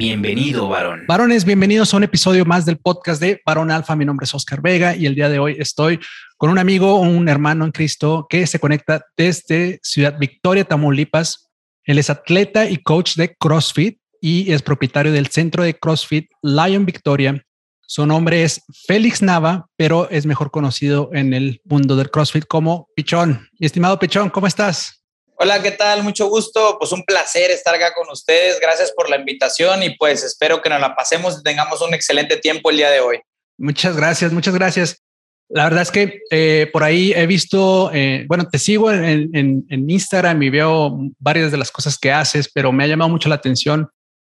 Bienvenido, varón. Varones, bienvenidos a un episodio más del podcast de Varón Alfa. Mi nombre es Oscar Vega y el día de hoy estoy con un amigo, un hermano en Cristo que se conecta desde Ciudad Victoria, Tamaulipas. Él es atleta y coach de CrossFit y es propietario del centro de CrossFit Lion Victoria. Su nombre es Félix Nava, pero es mejor conocido en el mundo del CrossFit como Pichón. Mi estimado Pichón, ¿cómo estás? Hola, ¿qué tal? Mucho gusto. Pues un placer estar acá con ustedes. Gracias por la invitación y pues espero que nos la pasemos y tengamos un excelente tiempo el día de hoy. Muchas gracias, muchas gracias. La verdad es que eh, por ahí he visto, eh, bueno, te sigo en, en, Instagram y veo varias de las cosas que haces, pero me ha llamado mucho la atención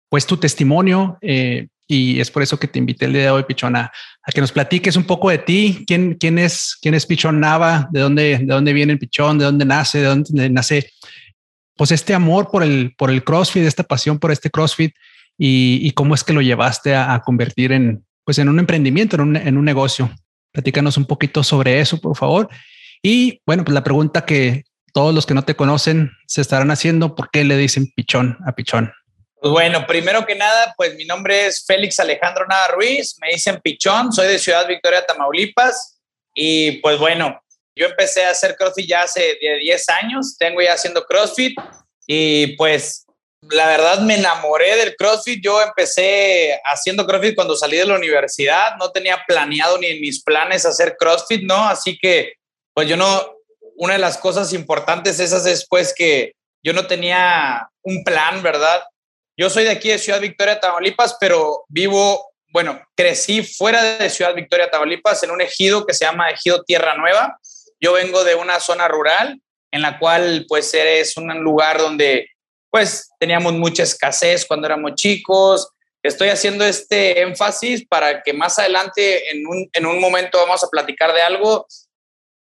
pues tu testimonio eh, y es por eso que te invité el día de hoy, Pichona, a que nos platiques un poco de ti, quién, quién es, quién es Pichón Nava, de dónde, de dónde viene el Pichón, de dónde nace, de dónde nace, pues este amor por el, por el CrossFit, esta pasión por este CrossFit y, cómo es que lo llevaste a, convertir en, pues en un emprendimiento, en un, en un negocio. Platícanos un poquito sobre eso, por favor. Y bueno, pues la pregunta que todos los que no te conocen se estarán haciendo, ¿por qué le dicen pichón a pichón? Pues bueno, primero que nada, pues mi nombre es Félix Alejandro Nada Ruiz, me dicen Pichón, soy de Ciudad Victoria, Tamaulipas. Y pues bueno, yo empecé a hacer CrossFit ya hace 10 años, tengo ya haciendo CrossFit y pues la verdad me enamoré del CrossFit. Yo empecé haciendo CrossFit cuando salí de la universidad, no tenía planeado ni en mis planes hacer CrossFit, ¿no? Así que pues yo no, una de las cosas importantes esas después que yo no tenía un plan, ¿verdad? Yo soy de aquí de Ciudad Victoria, Tamaulipas, pero vivo, bueno, crecí fuera de Ciudad Victoria, Tamaulipas, en un ejido que se llama Ejido Tierra Nueva. Yo vengo de una zona rural en la cual pues es un lugar donde pues teníamos mucha escasez cuando éramos chicos. Estoy haciendo este énfasis para que más adelante en un, en un momento vamos a platicar de algo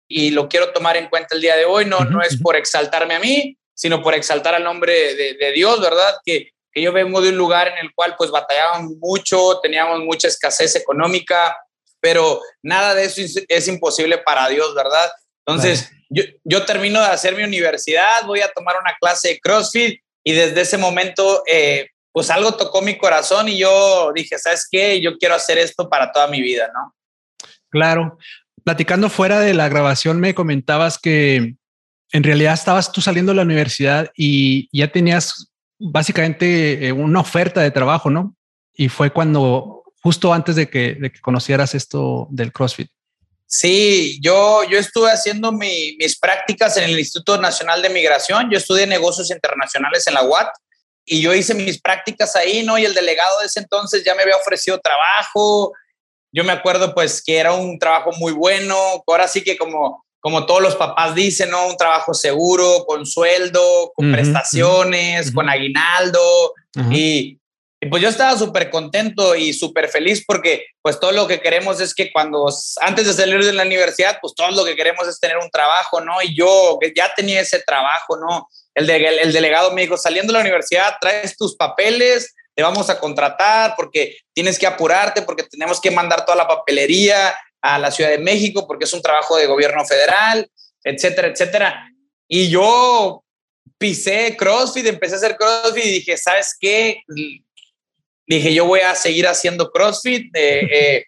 y lo quiero tomar en cuenta el día de hoy. No, no es por exaltarme a mí, sino por exaltar al nombre de, de Dios, ¿verdad? Que que yo vengo de un lugar en el cual pues batallábamos mucho, teníamos mucha escasez económica, pero nada de eso es imposible para Dios, ¿verdad? Entonces, yo, yo, termino de hacer mi universidad, voy a tomar una clase de CrossFit y desde ese momento, eh, pues algo tocó mi corazón y yo dije, ¿sabes qué? Yo quiero hacer esto para toda mi vida, ¿no? Claro. Platicando fuera de la grabación, me comentabas que en realidad estabas tú saliendo de la universidad y ya tenías básicamente eh, una oferta de trabajo, ¿no? Y fue cuando, justo antes de que, conocieras esto del CrossFit. Sí, yo, yo estuve haciendo mis prácticas en el Instituto Nacional de Migración. Yo estudié negocios internacionales en la UAT y yo hice mis prácticas ahí, ¿no? Y el delegado de ese entonces ya me había ofrecido trabajo. Yo me acuerdo pues que era un trabajo muy bueno. Ahora sí que como como todos los papás dicen, ¿no? Un trabajo seguro, con sueldo, con prestaciones, con aguinaldo. y, pues yo estaba súper contento y súper feliz porque pues todo lo que queremos es que cuando, antes de salir de la universidad, pues todo lo que queremos es tener un trabajo, ¿no? Y yo ya tenía ese trabajo, ¿no? El, de, el delegado me dijo, saliendo de la universidad, traes tus papeles, te vamos a contratar porque tienes que apurarte, porque tenemos que mandar toda la papelería, a la Ciudad de México porque es un trabajo de gobierno federal, etcétera, etcétera. Y yo pisé CrossFit, empecé a hacer CrossFit y dije, ¿sabes qué? Dije, yo voy a seguir haciendo CrossFit. Eh, eh,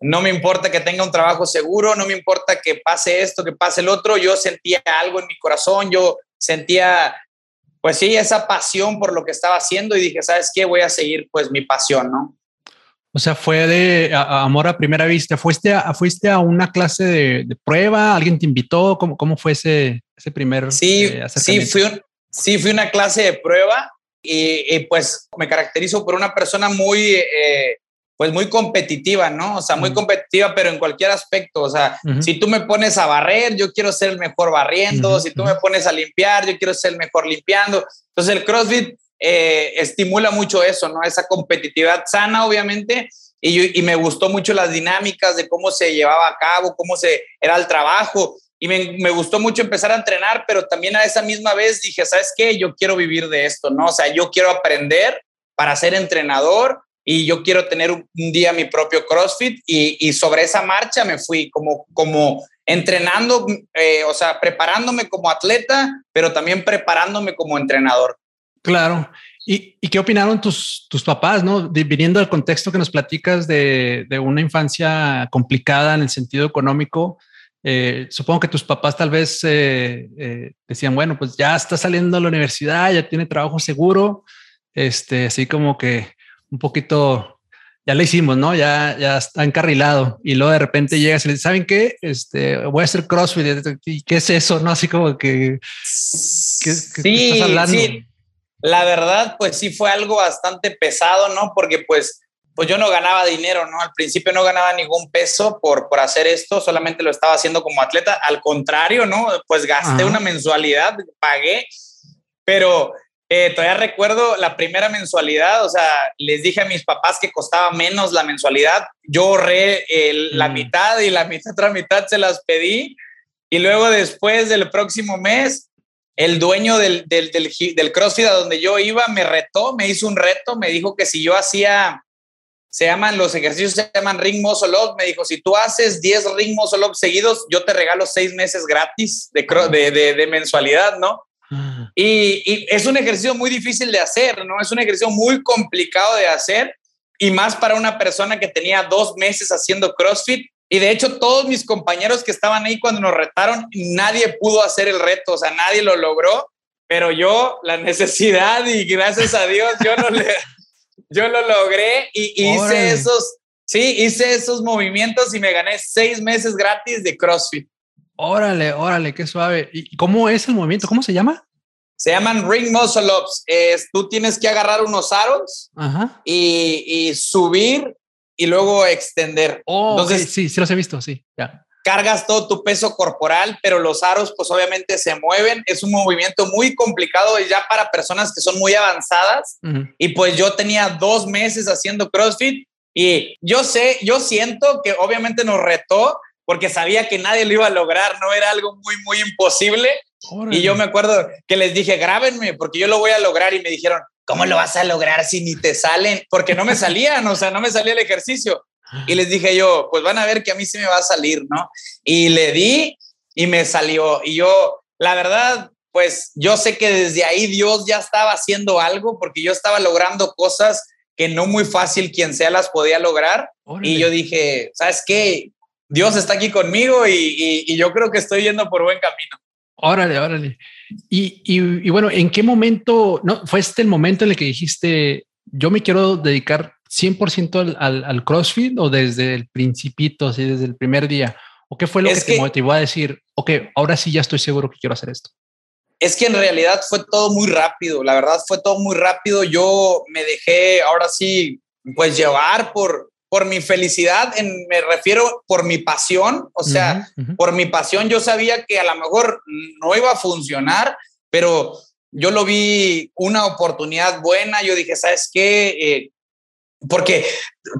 no me importa que tenga un trabajo seguro, no me importa que pase esto, que pase el otro. Yo sentía algo en mi corazón, yo sentía, pues sí, esa pasión por lo que estaba haciendo y dije, ¿sabes qué? Voy a seguir pues mi pasión, ¿no? O sea, fue de amor a primera vista. ¿Fuiste a, fuiste a una clase de, prueba? ¿Alguien te invitó? ¿Cómo, cómo fue ese, ese primer Sí, eh, sí, fui sí, fui una clase de prueba y, pues me caracterizo por una persona muy, eh, pues muy competitiva, ¿no? O sea, muy competitiva, pero en cualquier aspecto. O sea, si tú me pones a barrer, yo quiero ser el mejor barriendo. Si tú me pones a limpiar, yo quiero ser el mejor limpiando. Entonces el CrossFit eh, estimula mucho eso, ¿no? Esa competitividad sana, obviamente, y, me gustó mucho las dinámicas de cómo se llevaba a cabo, cómo se era el trabajo y me, gustó mucho empezar a entrenar, pero también a esa misma vez dije, ¿sabes qué? Yo quiero vivir de esto, ¿no? O sea, yo quiero aprender para ser entrenador y yo quiero tener un, día mi propio CrossFit y, y, sobre esa marcha me fui como, como entrenando, eh, o sea, preparándome como atleta, pero también preparándome como entrenador. Claro. ¿Y, y qué opinaron tus, tus papás, no? De, viniendo del contexto que nos platicas de, de una infancia complicada en el sentido económico, eh, supongo que tus papás tal vez eh, eh, decían, bueno, pues ya está saliendo a la universidad, ya tiene trabajo seguro, este, así como que un poquito, ya lo hicimos, ¿no? Ya, ya está encarrilado y luego de repente llegas y le dices, ¿saben qué? Este, voy a hacer CrossFit. ¿Y qué es eso? ¿No? Así como que, ¿qué, sí, estás hablando? Sí. La verdad, pues sí fue algo bastante pesado, ¿no? Porque pues pues yo no ganaba dinero, ¿no? Al principio no ganaba ningún peso por, por hacer esto, solamente lo estaba haciendo como atleta. Al contrario, ¿no? Pues gasté una mensualidad, pagué, pero eh, todavía recuerdo la primera mensualidad, o sea, les dije a mis papás que costaba menos la mensualidad, yo ahorré la mm. mitad y la mitad, otra mitad se las pedí y luego después del próximo mes, el dueño del, del, del, del CrossFit a donde yo iba me retó, me hizo un reto, me dijo que si yo hacía se llaman, los ejercicios se llaman ring muscle up. Me dijo, si tú haces 10 ring muscle up seguidos, yo te regalo 6 meses gratis de, de, de, mensualidad, ¿no? Ah. Y, y, es un ejercicio muy difícil de hacer, ¿no? Es un ejercicio muy complicado de hacer y más para una persona que tenía dos meses haciendo CrossFit. Y de hecho, todos mis compañeros que estaban ahí cuando nos retaron, nadie pudo hacer el reto, o sea, nadie lo logró, pero yo, la necesidad y gracias a Dios, yo no le, yo lo logré y hice esos, sí, hice esos movimientos y me gané seis meses gratis de CrossFit. Órale, órale, qué suave. ¿Y cómo es el movimiento? ¿Cómo se llama? Se llaman ring muscle ups. Es, tú tienes que agarrar unos aros Y, y, subir y luego extender. Oh, Entonces, sí, sí los he visto, sí, ya cargas todo tu peso corporal, pero los aros pues obviamente se mueven. Es un movimiento muy complicado ya para personas que son muy avanzadas. Y pues yo tenía dos meses haciendo CrossFit y yo sé, yo siento que obviamente nos retó porque sabía que nadie lo iba a lograr, no era algo muy, muy imposible. Y yo me acuerdo que les dije, grábenme porque yo lo voy a lograr y me dijeron, ¿cómo lo vas a lograr si ni te salen? Porque no me salían, o sea, no me salía el ejercicio. Y les dije yo, pues van a ver que a mí sí me va a salir, ¿no? Y le di y me salió. Y yo, la verdad, pues yo sé que desde ahí Dios ya estaba haciendo algo porque yo estaba logrando cosas que no muy fácil quien sea las podía lograr. Y yo dije, ¿sabes qué? Dios está aquí conmigo y, y, yo creo que estoy yendo por buen camino. Órale, órale. Y, y, bueno, ¿en qué momento, no, fue este el momento en el que dijiste, yo me quiero dedicar 100% al, al, CrossFit o desde el principito, así desde el primer día? ¿O qué fue lo que, te motivó a decir, ok, ahora sí ya estoy seguro que quiero hacer esto? Es que en realidad fue todo muy rápido, la verdad fue todo muy rápido. Yo me dejé ahora sí, pues llevar por, por mi felicidad, en, me refiero por mi pasión, o sea, por mi pasión yo sabía que a lo mejor no iba a funcionar, pero yo lo vi una oportunidad buena, yo dije, ¿sabes qué? Eh, porque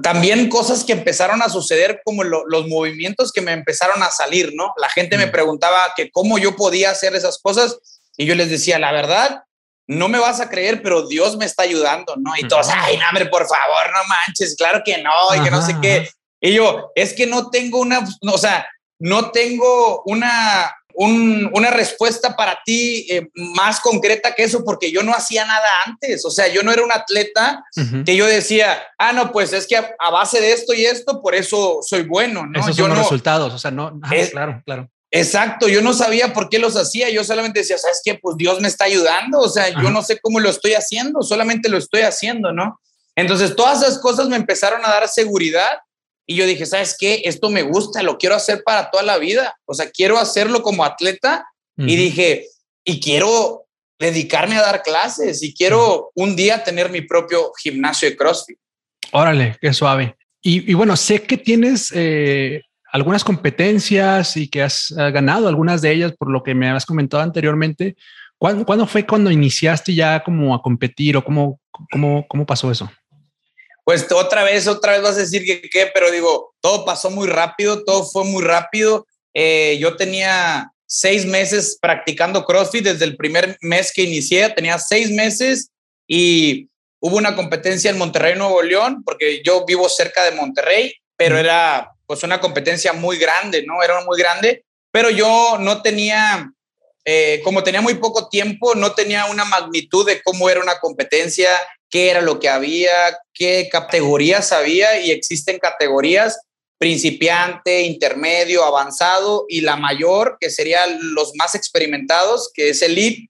también cosas que empezaron a suceder como los movimientos que me empezaron a salir, ¿no? La gente me preguntaba que cómo yo podía hacer esas cosas y yo les decía, la verdad, no me vas a creer, pero Dios me está ayudando, ¿no? Y todos, ay, no, hombre, por favor, no manches, claro que no, y que no sé qué. Y yo, es que no tengo una, o sea, no tengo una, una respuesta para ti eh, más concreta que eso, porque yo no hacía nada antes. O sea, yo no era un atleta que yo decía, ah, no, pues es que a, base de esto y esto, por eso soy bueno. ¿no? Esos yo son los resultados. O sea, no, claro, claro. Exacto, yo no sabía por qué los hacía, yo solamente decía, ¿sabes qué? Pues Dios me está ayudando, o sea, yo no sé cómo lo estoy haciendo, solamente lo estoy haciendo, ¿no? Entonces, todas esas cosas me empezaron a dar seguridad y yo dije, ¿sabes qué? Esto me gusta, lo quiero hacer para toda la vida. O sea, quiero hacerlo como atleta. Y dije, y quiero dedicarme a dar clases y quiero un día tener mi propio gimnasio de CrossFit. Órale, qué suave. Y, bueno, sé que tienes eh, algunas competencias y que has ganado algunas de ellas por lo que me has comentado anteriormente. ¿Cuándo, fue cuando iniciaste ya como a competir o cómo, cómo, cómo pasó eso? pues otra vez, otra vez vas a decir que qué, pero digo, todo pasó muy rápido, todo fue muy rápido. Eh, yo tenía seis meses practicando CrossFit desde el primer mes que inicié, tenía seis meses y hubo una competencia en Monterrey, Nuevo León, porque yo vivo cerca de Monterrey, pero era pues una competencia muy grande, ¿no? Era muy grande, pero yo no tenía, eh, como tenía muy poco tiempo, no tenía una magnitud de cómo era una competencia, qué era lo que había, qué categorías había y existen categorías principiante, intermedio, avanzado y la mayor, que serían los más experimentados, que es elite.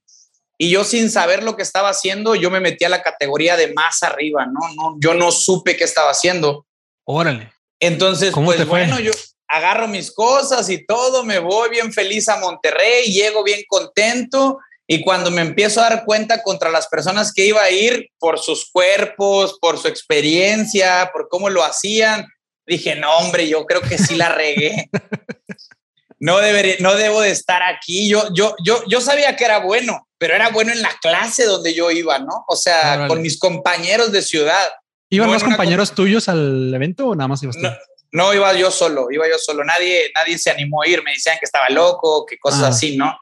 Y yo sin saber lo que estaba haciendo, yo me metí a la categoría de más arriba, ¿no? no yo no supe qué estaba haciendo. Órale. Entonces, pues bueno, yo agarro mis cosas y todo, me voy bien feliz a Monterrey, llego bien contento y cuando me empiezo a dar cuenta contra las personas que iba a ir por sus cuerpos, por su experiencia, por cómo lo hacían, dije, no, hombre, yo creo que sí la regué. No, debería, no debo de estar aquí. Yo, yo, yo, yo sabía que era bueno, pero era bueno en la clase donde yo iba, ¿no? O sea, con mis compañeros de ciudad. ¿Iban más compañeros tuyos al evento o nada más ibas tú? No, iba yo solo, iba yo solo. Nadie, nadie se animó a ir. Me decían que estaba loco, que cosas ah. así, ¿no?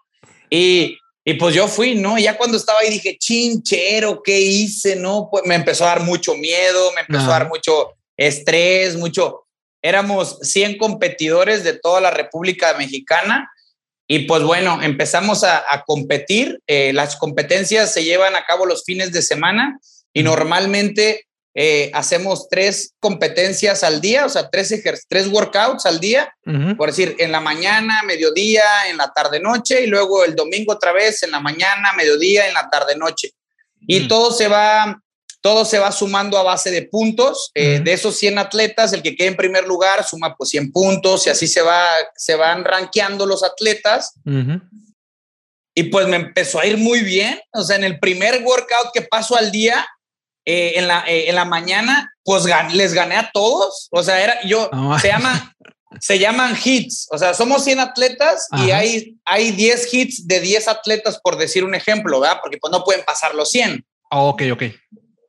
Y, y pues yo fui, ¿no? Y ya cuando estaba ahí dije, chinchero, ¿qué hice? ¿No? Pues me empezó a dar mucho miedo, me empezó a dar mucho estrés, mucho. Éramos 100 competidores de toda la República Mexicana y pues bueno, empezamos a, competir. Eh, las competencias se llevan a cabo los fines de semana y normalmente eh, hacemos tres competencias al día, o sea, tres, tres workouts al día, por decir, en la mañana, mediodía, en la tarde, noche, y luego el domingo otra vez, en la mañana, mediodía, en la tarde, noche. Y todo se va todo se va sumando a base de puntos. Eh, de esos 100 atletas, el que quede en primer lugar suma pues 100 puntos y así se, va, se van rankeando los atletas. Y pues me empezó a ir muy bien. O sea, en el primer workout que paso al día, eh, en, la, eh, en la mañana, pues les gané a todos. O sea, era yo, se, llama, se llaman hits. O sea, somos 100 atletas y hay, hay 10 hits de 10 atletas, por decir un ejemplo, ¿verdad? Porque pues no pueden pasar los 100. ok, ok.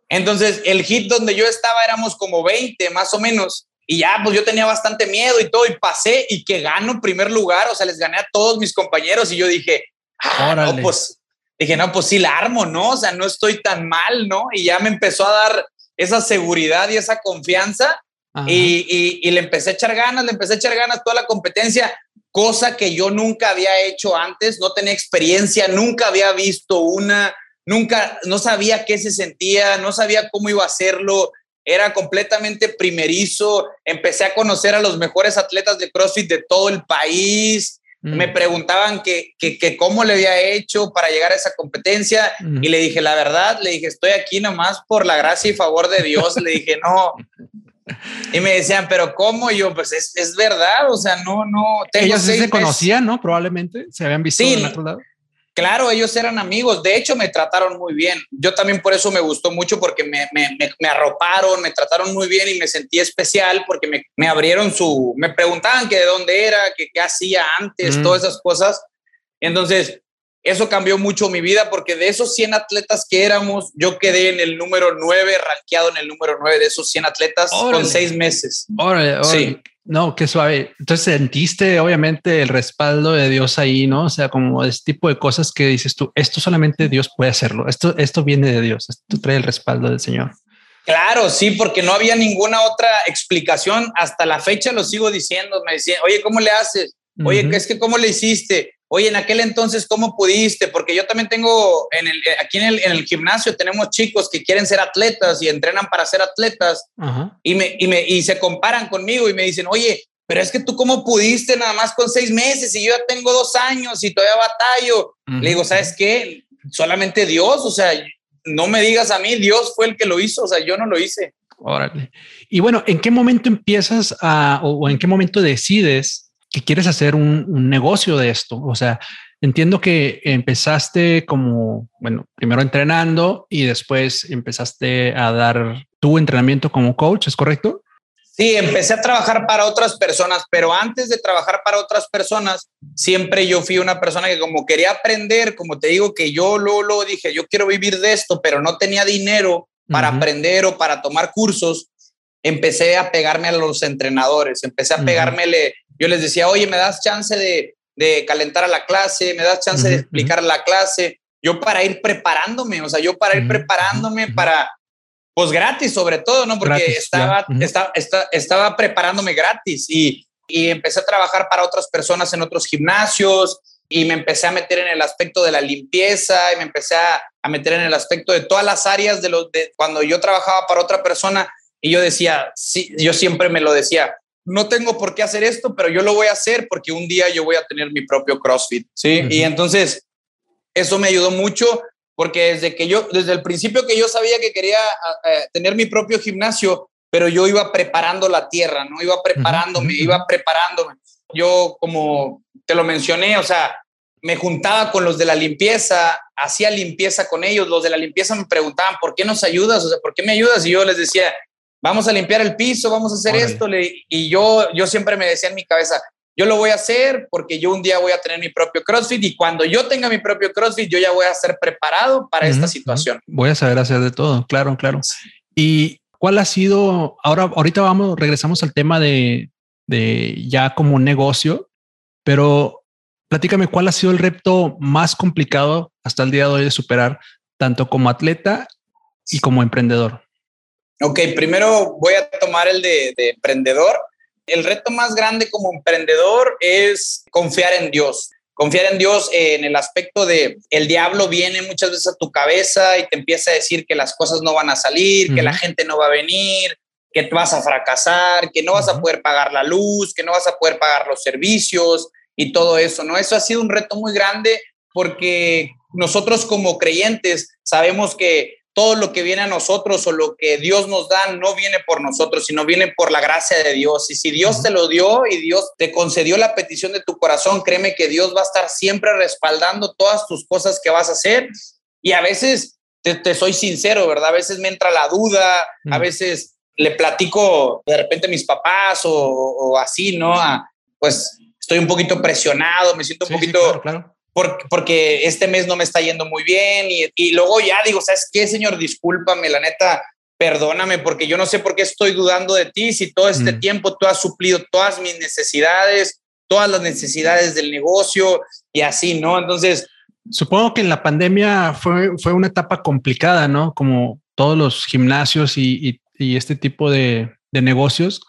Entonces, el hit donde yo estaba éramos como 20 más o menos. Y ya, pues yo tenía bastante miedo y todo, y pasé y que gano primer lugar, o sea, les gané a todos mis compañeros y yo dije, ah, no, pues, dije, no, pues sí la armo, ¿no? O sea, no estoy tan mal, ¿no? Y ya me empezó a dar esa seguridad y esa confianza y, y, y, le empecé a echar ganas, le empecé a echar ganas toda la competencia, cosa que yo nunca había hecho antes, no tenía experiencia, nunca había visto una, nunca, no sabía qué se sentía, no sabía cómo iba a hacerlo, era completamente primerizo, empecé a conocer a los mejores atletas de CrossFit de todo el país, mm. me preguntaban que, que, cómo le había hecho para llegar a esa competencia mm. y le dije, la verdad, le dije, estoy aquí nomás por la gracia y favor de Dios, le dije, no. Y me decían, pero ¿cómo? Y yo, pues es, es verdad, o sea, no, no. Ellos se conocían, ¿no? Probablemente se habían visto en otro lado. Claro, ellos eran amigos, de hecho me trataron muy bien. Yo también por eso me gustó mucho porque me, me, me, arroparon, me trataron muy bien y me sentí especial porque me, me abrieron su, me preguntaban que de dónde era, que qué hacía antes, mm. todas esas cosas. Entonces, eso cambió mucho mi vida porque de esos 100 atletas que éramos, yo quedé en el número 9, rankeado en el número 9 de esos 100 atletas con seis meses. Sí. No, qué suave. Entonces sentiste obviamente el respaldo de Dios ahí, ¿no? O sea, como este tipo de cosas que dices tú, esto solamente Dios puede hacerlo. Esto, esto viene de Dios. Esto trae el respaldo del Señor. Claro, sí, porque no había ninguna otra explicación. Hasta la fecha lo sigo diciendo. Me decían, oye, ¿cómo le haces? Oye, ¿qué es que cómo le hiciste? Oye, en aquel entonces, ¿cómo pudiste? Porque yo también tengo, en el, aquí en el, en el gimnasio tenemos chicos que quieren ser atletas y entrenan para ser atletas y, me, y, me, y se comparan conmigo y me dicen, oye, pero es que tú cómo pudiste nada más con seis meses y yo ya tengo dos años y todavía batallo. Le digo, ¿sabes qué? Solamente Dios, o sea, no me digas a mí, Dios fue el que lo hizo, o sea, yo no lo hice. Órale. Y bueno, ¿en qué momento empiezas a, o en qué momento decides que quieres hacer un, negocio de esto. O sea, entiendo que empezaste como, bueno, primero entrenando y después empezaste a dar tu entrenamiento como coach, ¿es correcto? Sí, empecé a trabajar para otras personas, pero antes de trabajar para otras personas, siempre yo fui una persona que como quería aprender, como te digo, que yo luego, dije, yo quiero vivir de esto, pero no tenía dinero para aprender o para tomar cursos, empecé a pegarme a los entrenadores, empecé a pegármele, yo les decía, oye, ¿me das chance de, de calentar a la clase? ¿Me das chance de explicar la clase? Yo para ir preparándome, o sea, yo para ir preparándome para, pues gratis sobre todo, ¿no? Porque estaba, estaba, estaba, preparándome gratis y, y empecé a trabajar para otras personas en otros gimnasios y me empecé a meter en el aspecto de la limpieza y me empecé a, a meter en el aspecto de todas las áreas de, los, de cuando yo trabajaba para otra persona y yo decía, sí, yo siempre me lo decía, no tengo por qué hacer esto, pero yo lo voy a hacer porque un día yo voy a tener mi propio CrossFit, ¿sí? Y entonces eso me ayudó mucho porque desde que yo, desde el principio que yo sabía que quería eh, tener mi propio gimnasio, pero yo iba preparando la tierra, ¿no? Iba preparándome, iba preparándome. Yo, como te lo mencioné, o sea, me juntaba con los de la limpieza, hacía limpieza con ellos, los de la limpieza me preguntaban, ¿por qué nos ayudas? O sea, ¿por qué me ayudas? Y yo les decía, vamos a limpiar el piso, vamos a hacer esto. Y yo, yo siempre me decía en mi cabeza, yo lo voy a hacer porque yo un día voy a tener mi propio CrossFit y cuando yo tenga mi propio CrossFit, yo ya voy a ser preparado para esta situación. Voy a saber hacer de todo, claro, claro. ¿Y cuál ha sido, ahora, ahorita vamos, regresamos al tema de, de ya como negocio, pero platícame cuál ha sido el reto más complicado hasta el día de hoy de superar, tanto como atleta y como emprendedor. Ok, primero voy a tomar el de, emprendedor. El reto más grande como emprendedor es confiar en Dios. Confiar en Dios en el aspecto de el diablo viene muchas veces a tu cabeza y te empieza a decir que las cosas no van a salir, que la gente no va a venir, que vas a fracasar, que no vas a poder pagar la luz, que no vas a poder pagar los servicios y todo eso, ¿no? Eso ha sido un reto muy grande porque nosotros como creyentes sabemos que todo lo que viene a nosotros o lo que Dios nos da no viene por nosotros, sino viene por la gracia de Dios. Y si Dios te lo dio y Dios te concedió la petición de tu corazón, créeme que Dios va a estar siempre respaldando todas tus cosas que vas a hacer. Y a veces, te, soy sincero, ¿verdad? A veces me entra la duda, a veces le platico de repente a mis papás o, así, ¿no? pues estoy un poquito presionado, me siento un poquito porque, este mes no me está yendo muy bien y, luego ya digo, ¿sabes qué, Señor? Discúlpame, la neta, perdóname, porque yo no sé por qué estoy dudando de ti si todo este mm. tiempo tú has suplido todas mis necesidades, todas las necesidades del negocio y así, ¿no? Entonces... Supongo que en la pandemia fue, fue una etapa complicada, ¿no? Como todos los gimnasios y, este tipo de, de negocios,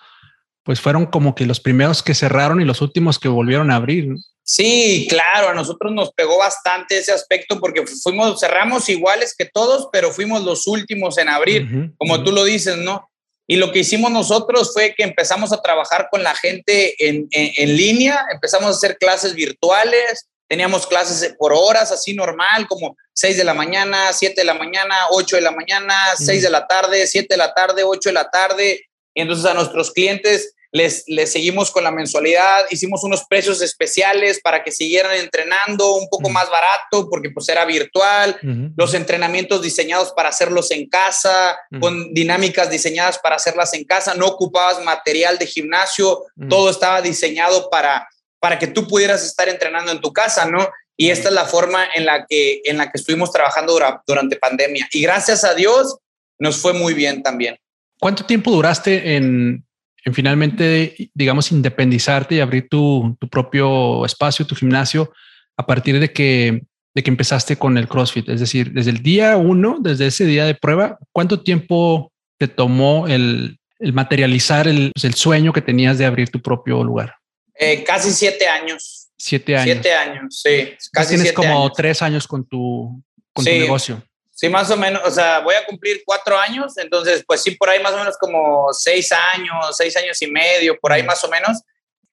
pues fueron como que los primeros que cerraron y los últimos que volvieron a abrir. Sí, claro, a nosotros nos pegó bastante ese aspecto porque fuimos, cerramos iguales que todos, pero fuimos los últimos en abrir, como tú lo dices, ¿no? Y lo que hicimos nosotros fue que empezamos a trabajar con la gente en, en, línea, empezamos a hacer clases virtuales, teníamos clases por horas, así normal, como 6 de la mañana, 7 de la mañana, 8 de la mañana, 6 de la tarde, 7 de la tarde, 8 de la tarde. Y entonces a nuestros clientes les, seguimos con la mensualidad, hicimos unos precios especiales para que siguieran entrenando un poco más barato porque pues era virtual, los entrenamientos diseñados para hacerlos en casa, con dinámicas diseñadas para hacerlas en casa, no ocupabas material de gimnasio, todo estaba diseñado para, para que tú pudieras estar entrenando en tu casa, ¿no? Y esta es la forma en la que, en la que estuvimos trabajando durante pandemia. Y gracias a Dios nos fue muy bien también. ¿Cuánto tiempo duraste en, en finalmente, digamos, independizarte y abrir tu, tu, propio espacio, tu gimnasio, a partir de que, de que empezaste con el CrossFit? Es decir, desde el día uno, desde ese día de prueba, ¿cuánto tiempo te tomó el, el materializar el, pues, el, sueño que tenías de abrir tu propio lugar? Eh, casi siete años. Siete años. Siete años, sí. Casi tienes como tres años con tu, con tu negocio. Sí, más o menos, o sea, voy a cumplir cuatro años, entonces, pues sí, por ahí más o menos como seis años, seis años y medio, por ahí más o menos.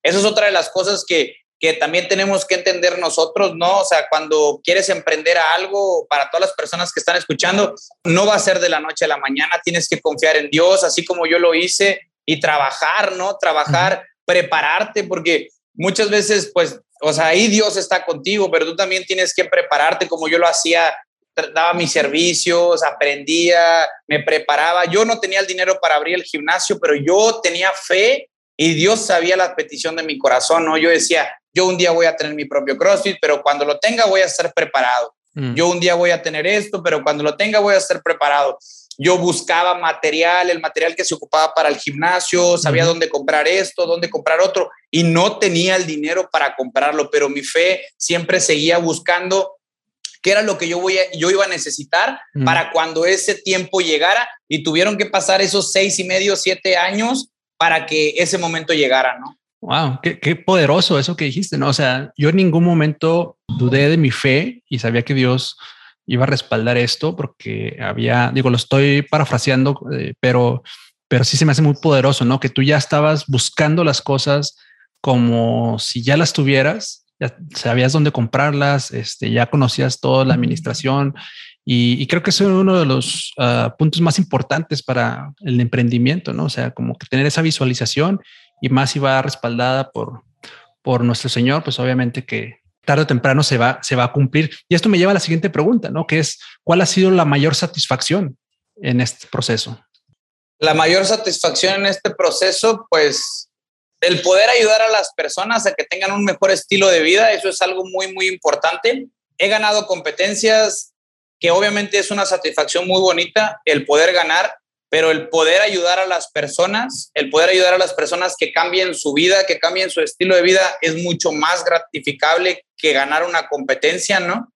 Eso es otra de las cosas que, que también tenemos que entender nosotros, ¿no? O sea, cuando quieres emprender a algo, para todas las personas que están escuchando, no va a ser de la noche a la mañana, tienes que confiar en Dios, así como yo lo hice, y trabajar, ¿no? Trabajar, prepararte, porque muchas veces, pues, o sea, ahí Dios está contigo, pero tú también tienes que prepararte como yo lo hacía daba mis servicios, aprendía, me preparaba. Yo no tenía el dinero para abrir el gimnasio, pero yo tenía fe y Dios sabía la petición de mi corazón, ¿no? Yo decía, yo un día voy a tener mi propio CrossFit, pero cuando lo tenga voy a estar preparado. Mm. Yo un día voy a tener esto, pero cuando lo tenga voy a estar preparado. yo buscaba material, el material que se ocupaba para el gimnasio, sabía dónde comprar esto, dónde comprar otro, y no tenía el dinero para comprarlo, pero mi fe siempre seguía buscando qué era lo que yo, voy yo iba a necesitar para cuando ese tiempo llegara y tuvieron que pasar esos seis y medio, siete años para que ese momento llegara, ¿no? Wow, qué, qué, poderoso eso que dijiste, ¿no? O sea, yo en ningún momento dudé de mi fe y sabía que Dios iba a respaldar esto porque había, digo, lo estoy parafraseando, eh, pero, pero sí se me hace muy poderoso, ¿no? Que tú ya estabas buscando las cosas como si ya las tuvieras, ya sabías dónde comprarlas, este, ya conocías toda la administración y, creo que es uno de los ah, puntos más importantes para el emprendimiento, ¿no? O sea, como que tener esa visualización y más si va respaldada por, por nuestro Señor, pues obviamente que tarde o temprano se va, se va a cumplir. Y esto me lleva a la siguiente pregunta, ¿no? Que es, ¿cuál ha sido la mayor satisfacción en este proceso? La mayor satisfacción en este proceso, pues el poder ayudar a las personas a que tengan un mejor estilo de vida, eso es algo muy, muy importante. He ganado competencias que obviamente es una satisfacción muy bonita el poder ganar pero el poder ayudar a las personas, el poder ayudar a las personas que cambien su vida, que cambien su estilo de vida, es mucho más gratificable que ganar una competencia, ¿no?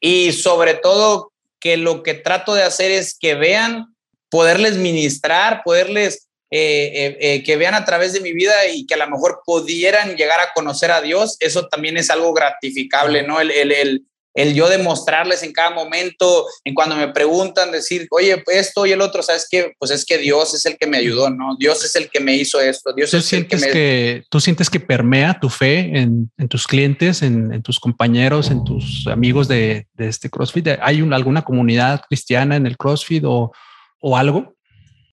Y sobre todo que lo que trato de hacer es que vean, poderles ministrar, poderles, eh, eh, eh, que vean a través de mi vida y que a lo mejor pudieran llegar a conocer a Dios, eso también es algo gratificable, ¿no? El, el, el, el yo demostrarles en cada momento, en cuando me preguntan, decir, oye, esto y el otro, ¿sabes qué? Pues es que Dios es el que me ayudó, ¿no? Dios es el que me hizo esto. Dios ¿Tú es sientes el que, que, ¿Tú sientes que permea tu fe en, en tus clientes, en, en, tus compañeros, en tus amigos de, de este CrossFit? ¿Hay un, alguna comunidad cristiana en el CrossFit o, o algo?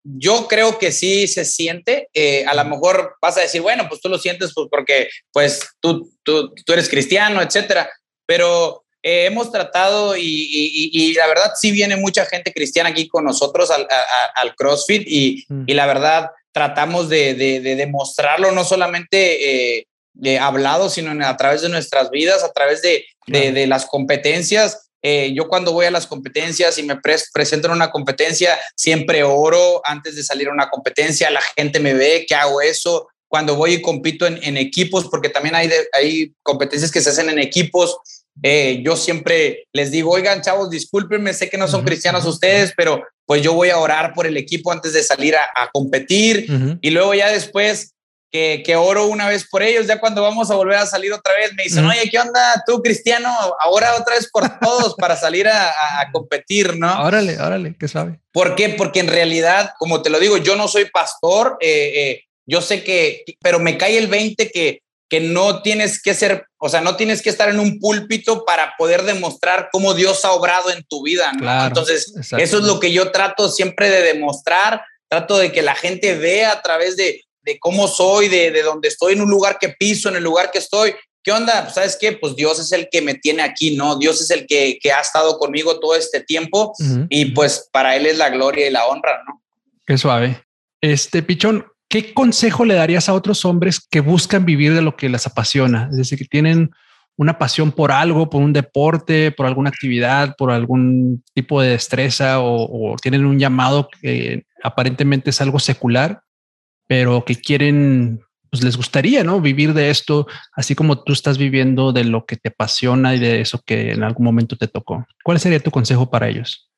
Yo creo que sí se siente. Eh, a lo mejor vas a decir, bueno, pues tú lo sientes pues porque pues tú, tú, tú eres cristiano, etcétera. Pero eh, hemos tratado y, la verdad sí viene mucha gente cristiana aquí con nosotros al, CrossFit y, mm. y, la verdad tratamos de, demostrarlo no solamente eh, de hablado, sino a través de nuestras vidas, a través de, las competencias. Eh, yo cuando voy a las competencias y me presento en una competencia, siempre oro antes de salir a una competencia, la gente me ve que hago eso, cuando voy y compito en, equipos, porque también hay, hay competencias que se hacen en equipos, eh, yo siempre les digo, oigan, chavos, discúlpenme, sé que no son cristianos ustedes, pero pues yo voy a orar por el equipo antes de salir a, competir y luego ya después que, que, oro una vez por ellos, ya cuando vamos a volver a salir otra vez, me dicen, oye, ¿qué onda tú, cristiano? Ahora otra vez por todos para salir a, competir, ¿no? Órale, órale, ¿qué sabe? ¿Por qué? Porque en realidad, como te lo digo, yo no soy pastor, eh, eh, yo sé que, pero me cae el 20 que que no tienes que ser, o sea, no tienes que estar en un púlpito para poder demostrar cómo Dios ha obrado en tu vida. ¿no? Entonces, eso es lo que yo trato siempre de demostrar, trato de que la gente vea a través de, de cómo soy, de, de dónde estoy, en un lugar que piso, en el lugar que estoy. ¿Qué onda? Pues, ¿Sabes qué? Pues Dios es el que me tiene aquí, ¿no? Dios es el que, que ha estado conmigo todo este tiempo y pues para Él es la gloria y la honra, ¿no? Qué suave. Este, Pichón, ¿qué consejo le darías a otros hombres que buscan vivir de lo que les apasiona? Es decir, que tienen una pasión por algo, por un deporte, por alguna actividad, por algún tipo de destreza o, tienen un llamado que aparentemente es algo secular, pero que quieren, pues les gustaría, ¿no? Vivir de esto, así como tú estás viviendo de lo que te apasiona y de eso que en algún momento te tocó. ¿Cuál sería tu consejo para ellos?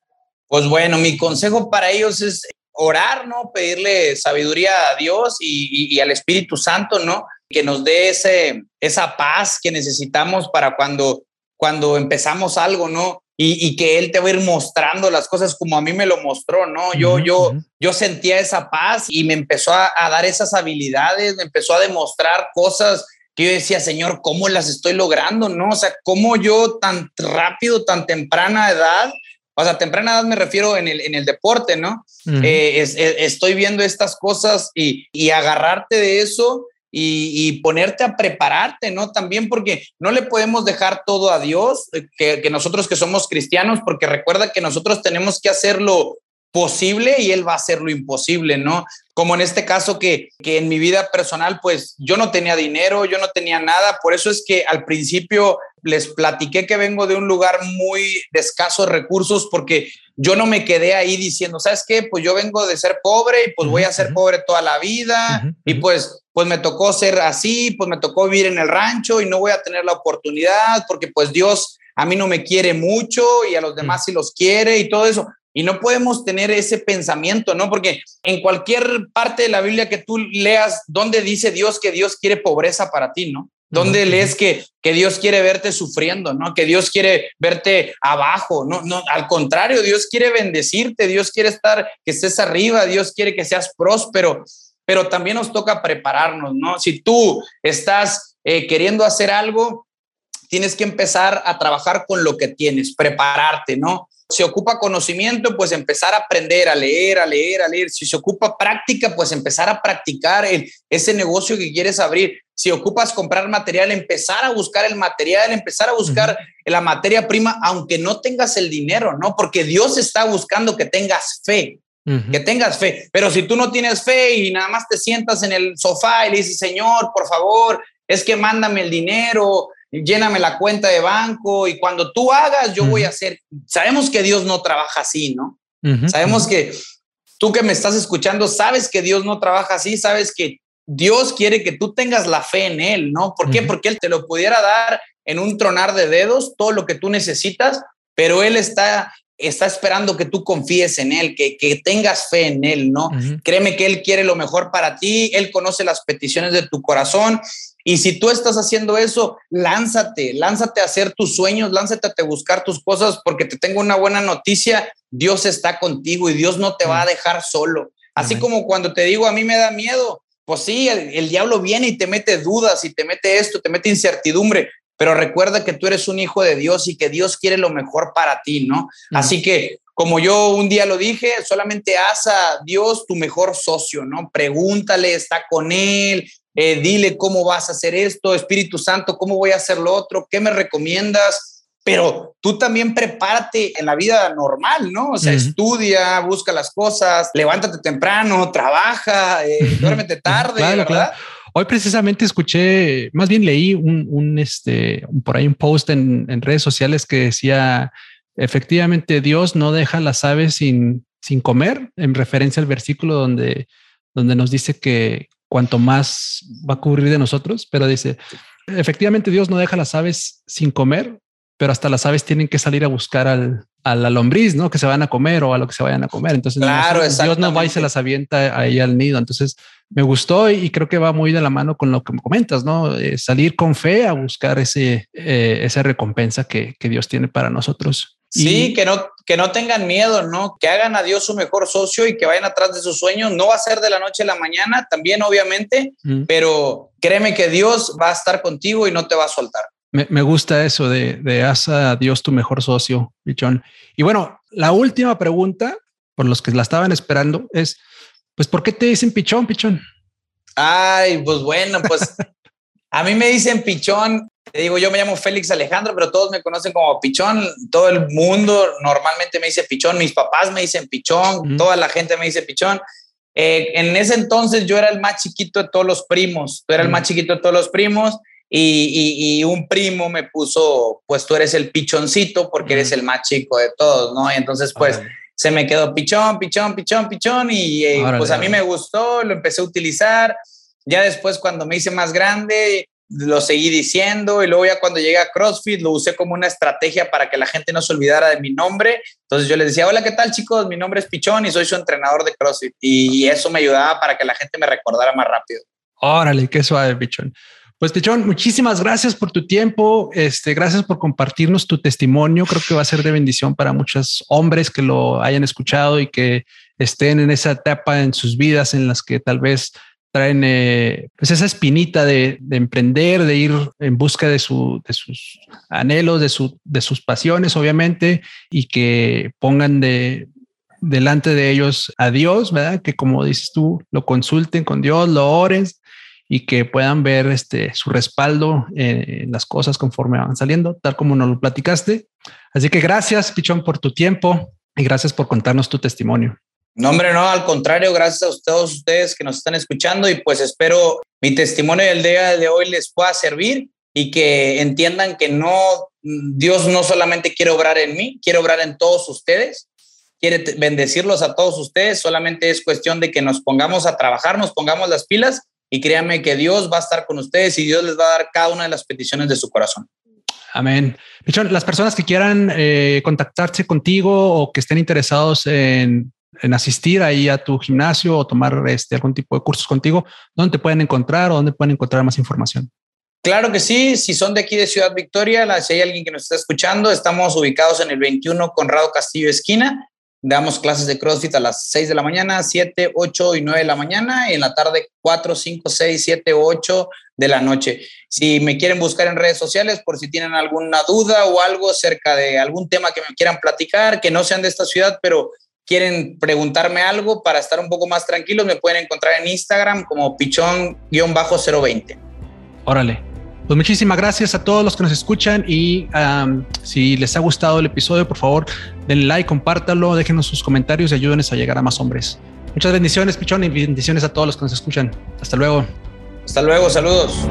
Pues bueno, mi consejo para ellos es orar, ¿no? Pedirle sabiduría a Dios y, al Espíritu Santo, ¿no? Que nos dé ese, esa paz que necesitamos para cuando, cuando empezamos algo, ¿no? Y, que Él te va a ir mostrando las cosas como a mí me lo mostró, ¿no? Yo, yo, yo sentía esa paz y me empezó a, a dar esas habilidades, me empezó a demostrar cosas que yo decía, Señor, ¿cómo las estoy logrando? ¿No? O sea, ¿cómo yo tan rápido, tan temprana edad, o sea, temprana edad me refiero en el, en el deporte, ¿no? Eh, estoy viendo estas cosas y, y agarrarte de eso y, y, ponerte a prepararte, ¿no? También porque no le podemos dejar todo a Dios, eh, que, que, nosotros que somos cristianos, porque recuerda que nosotros tenemos que hacerlo posible y Él va a hacer lo imposible, ¿no? Como en este caso que, que en mi vida personal, pues yo no tenía dinero, yo no tenía nada, por eso es que al principio les platiqué que vengo de un lugar muy de escasos recursos porque yo no me quedé ahí diciendo, ¿sabes qué? Pues yo vengo de ser pobre y pues voy a ser pobre toda la vida y pues pues me tocó ser así, pues me tocó vivir en el rancho y no voy a tener la oportunidad porque pues Dios a mí no me quiere mucho y a los demás sí los quiere y todo eso. Y no podemos tener ese pensamiento, ¿no? Porque en cualquier parte de la Biblia que tú leas, ¿dónde dice Dios que Dios quiere pobreza para ti, ¿no? ¿Dónde lees que, que Dios quiere verte sufriendo, ¿no? Que Dios quiere verte abajo, ¿no? No, al contrario, Dios quiere bendecirte, Dios quiere estar, que estés arriba, Dios quiere que seas próspero, pero también nos toca prepararnos, ¿no? Si tú estás eh, queriendo hacer algo, tienes que empezar a trabajar con lo que tienes, prepararte, ¿no? Se ocupa conocimiento, pues empezar a aprender, a leer, a leer, a leer. Si se ocupa práctica, pues empezar a practicar ese negocio que quieres abrir. Si ocupas comprar material, empezar a buscar el material, empezar a buscar la materia prima, aunque no tengas el dinero, ¿no? Porque Dios está buscando que tengas fe, que tengas fe. Pero si tú no tienes fe y nada más te sientas en el sofá y le dices, Señor, por favor, es que mándame el dinero, lléname la cuenta de banco y cuando tú hagas, yo voy a hacer. Sabemos que Dios no trabaja así, ¿no? Sabemos que tú que me estás escuchando, sabes que Dios no trabaja así, sabes que Dios quiere que tú tengas la fe en Él, ¿no? ¿Por qué? Porque Él te lo pudiera dar en un tronar de dedos, todo lo que tú necesitas, pero Él está está esperando que tú confíes en Él, que, que tengas fe en Él, ¿no? Créeme que Él quiere lo mejor para ti, Él conoce las peticiones de tu corazón y si tú estás haciendo eso, lánzate, lánzate a hacer tus sueños, lánzate a buscar tus cosas, porque te tengo una buena noticia, Dios está contigo y Dios no te va a dejar solo. Así como cuando te digo, a mí me da miedo, pues sí, el, diablo viene y te mete dudas y te mete esto, te mete incertidumbre, pero recuerda que tú eres un hijo de Dios y que Dios quiere lo mejor para ti, ¿no? Así que como yo un día lo dije, solamente haz a Dios tu mejor socio, ¿no? Pregúntale, está con Él, eh, dile cómo vas a hacer esto, Espíritu Santo, cómo voy a hacer lo otro, qué me recomiendas, pero tú también prepárate en la vida normal, ¿no? O sea, estudia, busca las cosas, levántate temprano, trabaja, eh, duérmete tarde, ¿verdad? Hoy precisamente escuché, más bien leí un, este, por ahí un post en, en, redes sociales que decía, efectivamente Dios no deja las aves sin, sin comer, en referencia al versículo donde, donde nos dice que, cuanto más va a cubrir de nosotros, pero dice, efectivamente Dios no deja las aves sin comer, pero hasta las aves tienen que salir a buscar al, a la lombriz, ¿no? Que se van a comer o a lo que se vayan a comer. Entonces, claro, Dios no va y se las avienta ahí al nido. Entonces, me gustó y creo que va muy de la mano con lo que me comentas, ¿no? Eh, salir con fe a buscar ese, eh, esa recompensa que, que Dios tiene para nosotros. Sí, que no, que no tengan miedo, ¿no? Que hagan a Dios su mejor socio y que vayan atrás de sus sueños. No va a ser de la noche a la mañana, también obviamente, pero créeme que Dios va a estar contigo y no te va a soltar. Me, gusta eso de, de haz a Dios tu mejor socio, Pichón. Y bueno, la última pregunta, por los que la estaban esperando, es, pues, ¿por qué te dicen Pichón, Pichón? Ay, pues bueno, pues a mí me dicen Pichón te digo, yo me llamo Félix Alejandro, pero todos me conocen como Pichón. Todo el mundo normalmente me dice Pichón. Mis papás me dicen Pichón. Toda la gente me dice Pichón. Eh, en ese entonces yo era el más chiquito de todos los primos. Tú eras el más chiquito de todos los primos. Y, un primo me puso, pues tú eres el pichoncito porque eres el más chico de todos, ¿no? Y entonces, pues se me quedó pichón, pichón, pichón, pichón. Y eh, pues a mí me gustó, lo empecé a utilizar. Ya después, cuando me hice más grande, lo seguí diciendo y luego ya cuando llegué a CrossFit lo usé como una estrategia para que la gente no se olvidara de mi nombre. Entonces yo les decía, hola, ¿qué tal chicos? Mi nombre es Pichón y soy su entrenador de CrossFit. Y eso me ayudaba para que la gente me recordara más rápido. Órale, qué suave, Pichón. Pues Pichón, muchísimas gracias por tu tiempo. Este, gracias por compartirnos tu testimonio. Creo que va a ser de bendición para muchos hombres que lo hayan escuchado y que estén en esa etapa en sus vidas en las que tal vez traen eh, pues esa espinita de, emprender, de ir en busca de, su, de sus anhelos, de, su, de sus pasiones, obviamente, y que pongan de, delante de ellos a Dios, ¿verdad? Que como dices tú, lo consulten con Dios, lo oren y que puedan ver este, su respaldo en las cosas conforme van saliendo, tal como nos lo platicaste. Así que gracias, Pichón, por tu tiempo. y gracias por contarnos tu testimonio. No, hombre, no, al contrario, gracias a todos ustedes que nos están escuchando y pues espero mi testimonio del día de hoy les pueda servir y que entiendan que no, Dios no solamente quiere obrar en mí, quiere obrar en todos ustedes, quiere bendecirlos a todos ustedes, solamente es cuestión de que nos pongamos a trabajar, nos pongamos las pilas y créanme que Dios va a estar con ustedes y Dios les va a dar cada una de las peticiones de su corazón. Amén. Pichón, las personas que quieran eh, contactarse contigo o que estén interesados en, asistir ahí a tu gimnasio o tomar este, algún tipo de cursos contigo, ¿dónde te pueden encontrar o dónde pueden encontrar más información? Claro que sí, si son de aquí de Ciudad Victoria, si hay alguien que nos está escuchando, estamos ubicados en el 21 Conrado Castillo Esquina. Damos clases de CrossFit a las 6 de la mañana, 7, 8 y 9 de la mañana y en la tarde 4, 5, 6, 7, 8 de la noche. Si me quieren buscar en redes sociales por si tienen alguna duda o algo acerca de algún tema que me quieran platicar, que no sean de esta ciudad, pero quieren preguntarme algo para estar un poco más tranquilos, me pueden encontrar en Instagram como pichón-020. Órale. Pues muchísimas gracias a todos los que nos escuchan y si les ha gustado el episodio, por favor, denle like, compártalo, déjenos sus comentarios y ayúdenos a llegar a más hombres. Muchas bendiciones, Pichón, y bendiciones a todos los que nos escuchan. Hasta luego. Hasta luego, saludos.